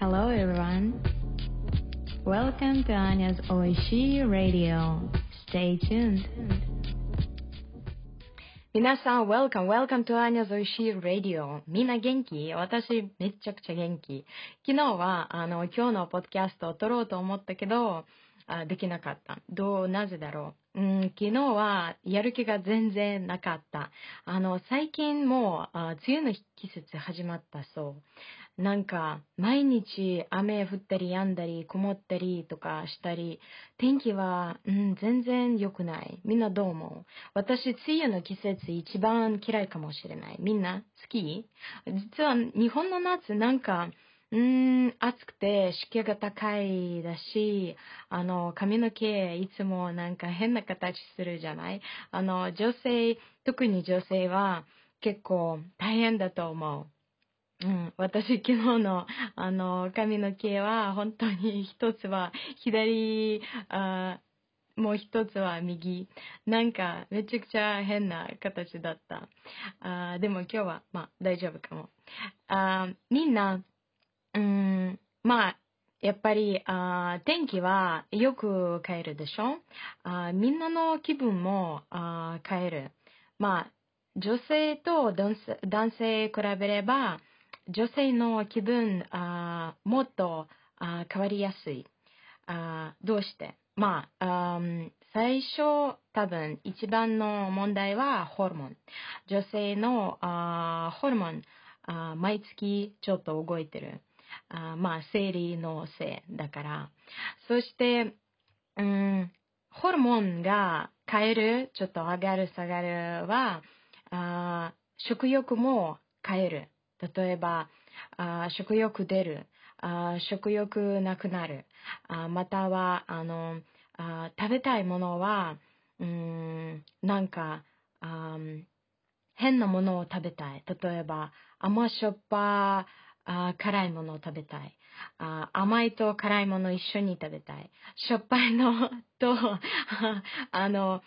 Hello everyone. Welcome to Anya's Oishi Radio. Stay tuned. 皆さん、Welcome, welcome to Anya's Oishi Radio. みんな元気？私、めちゃくちゃ元気。昨日は、あの、今日のポッドキャストを撮ろうと思ったけど、あできなかった。どう、なぜだろう？うん、昨日はやる気が全然なかった。あの、最近もう、あ梅雨の季節始まったそう。なんか、毎日雨降ったり止んだり、曇ったりとかしたり、天気は、うん、全然良くない。みんなどう思う？私、梅雨の季節一番嫌いかもしれない。みんな？好き実は日本の夏なんか、うん、暑くて湿気が高いだし、あの、髪の毛いつもなんか変な形するじゃない？あの、女性、特に女性は結構大変だと思う。うん、私昨日のあの髪の毛は本当に一つは左あもう一つは右。なんかめちゃくちゃ変な形だった。あでも今日はまあ大丈夫かも。あみんなうんまあやっぱりあ天気はよく変えるでしょ？あみんなの気分もあ変える。まあ女性と男性男性比べれば女性の気分あもっとあ変わりやすい。あどうして？まあ最初多分一番の問題はホルモン。女性のあホルモンあ毎月ちょっと動いてる。あまあ生理のせいだから。そしてうんホルモンが変えるちょっと上がる下がるはあ食欲も変える。例えば、あ食欲出るあ、食欲なくなる、あまたはあのあ食べたいものは、うんなんかあ変なものを食べたい。例えば甘しょっぱあ辛いものを食べたいあ。甘いと辛いもの一緒に食べたい。しょっぱいの とあの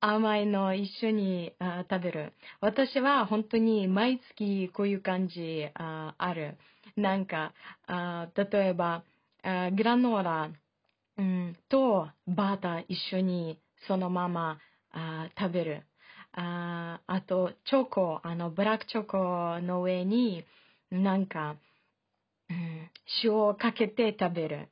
甘いの一緒に食べる。私は本当に毎月こういう感じあある。なんかあ例えばあグラノーラ、うん、とバター一緒にそのままあ食べる。ああとチョコ、あのブラックチョコの上になんか、うん、塩をかけて食べる。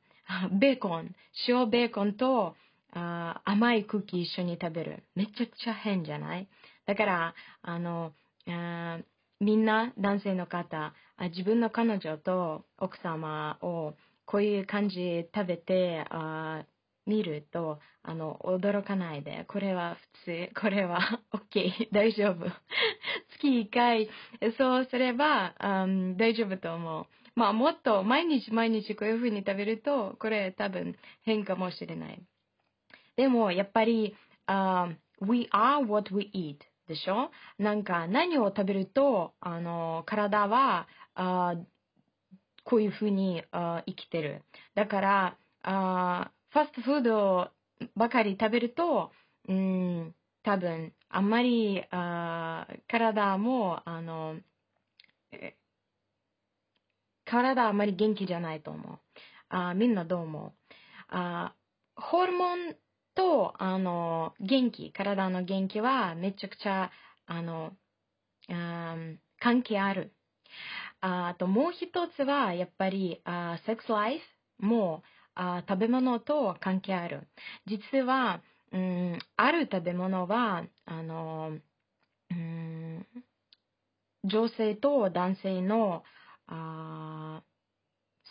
ベーコン、塩ベーコンとあ甘いクッキー一緒に食べる。めちゃくちゃ変じゃない？だから、あの、あみんな男性の方あ、自分の彼女と奥様をこういう感じ食べてあ見ると、あの、驚かないで。これは普通。これは OK。大丈夫。月1回、そうすれば、um, 大丈夫と思う。まあ、もっと毎日毎日こういう風に食べると、これ多分変かもしれない。でも、やっぱり、uh, we are what we eat でしょ？なんか何を食べると、あの、体は、uh, こういう風に、uh, 生きてる。だから、uh, ファストフードばかり食べると、うん、多分、あんまり、あ体も、あの、体あまり元気じゃないと思う。あみんなどう思う？あホルモンと、あの、元気、体の元気はめちゃくちゃ、あの、あ関係ある。あともう一つは、やっぱり、あセックスライフも、あ食べ物と関係ある。実は、うん、ある食べ物は、あの、うん、女性と男性の、あ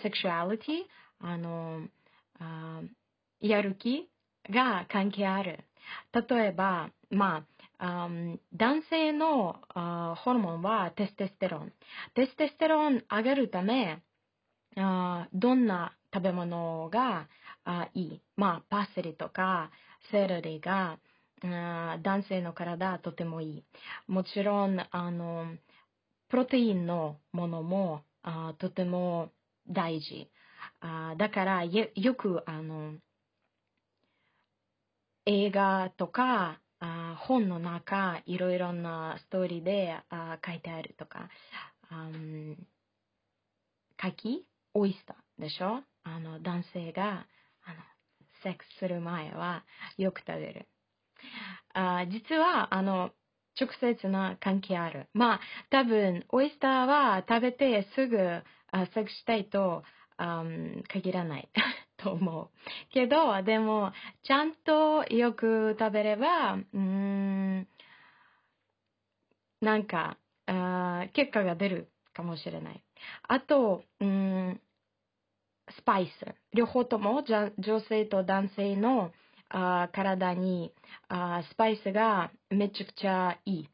セクシュアリティ、あの、あやる気が関係ある。例えば、まあ、男性のあホルモンはテステステロン。テステステロン上げるため、あどんな食べ物があいい。まあ、パセリとかセロリがあ男性の体はとてもいい。もちろん、あの、プロテインのものもあとても大事。あだからよ、く、あの、映画とか、あ本の中、いろいろなストーリーであ書いてあるとか、あ書きオイスターでしょ？あの、男性が、あの、セックスする前はよく食べる。あ実は、あの、直接な関係ある。まあ、多分、オイスターは食べてすぐあセクしたいと、あ限らない と思う。けど、でも、ちゃんとよく食べれば、うーん、なんか、あ結果が出るかもしれない。あと、うん、スパイス。両方とも女性と男性の体にスパイスがめちゃくちゃいい。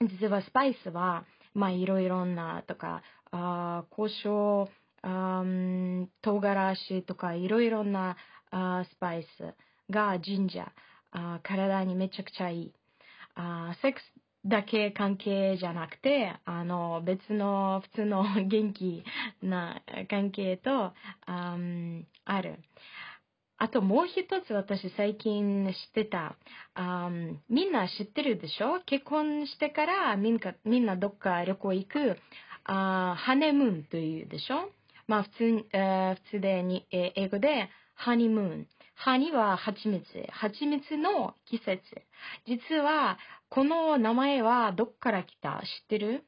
実はスパイスは、まあいろいろなとか、あ胡椒、あ唐辛子とかいろいろなスパイスが神社体にめちゃくちゃいい。セックスだけ関係じゃなくて、あの、別の普通の元気な関係と、ある。あともう一つ私最近知ってた。みんな知ってるでしょ？結婚してからみんなみんなどっか旅行行くあハネムーンというでしょ？まあ普通,、えー、普通でに、えー、英語でハニムーン。ハニは蜂蜜。蜂蜜の季節。実はこの名前はどっから来た？知ってる？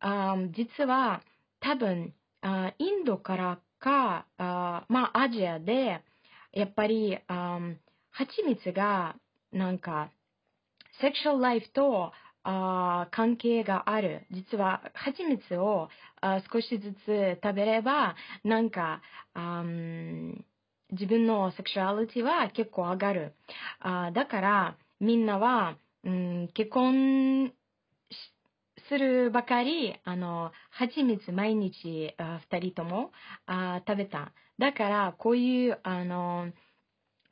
あ実は多分あインドからかあまあアジアでやっぱりあ蜂蜜がなんかセクシャルライフとあ関係がある。実は蜂蜜をあ少しずつ食べればなんかあ自分のセクシュアリティは結構上がる。あだからみんなはうん、結婚するばかり、あの、蜂蜜毎日、あ二人ともあ食べた。だから、こういう、あの、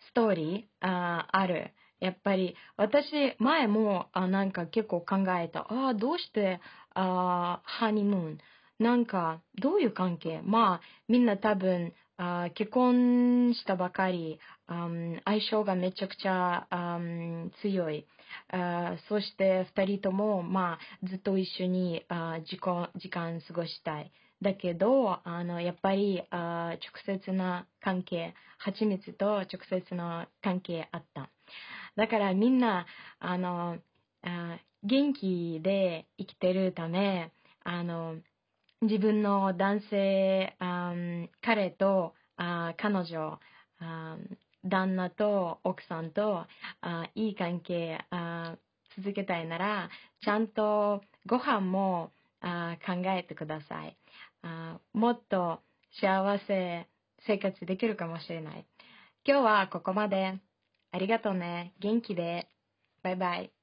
ストーリーあある。やっぱり、私、前も、あなんか結構考えた。ああ、どうして、あハニムーン？なんか、どういう関係？まあ、みんな多分、あ結婚したばかり、あ相性がめちゃくちゃあ強い。あそして二人とも、まあ、ずっと一緒にあ時間時間過ごしたい。だけど、あの、やっぱり、あ直接な関係、蜂蜜と直接の関係あった。だからみんな、あの、あ元気で生きてるため、あの、自分の男性、彼と彼女、旦那と奥さんといい関係続けたいなら、ちゃんとご飯も考えてください。もっと幸せ生活できるかもしれない。今日はここまで。ありがとうね。元気で。バイバイ。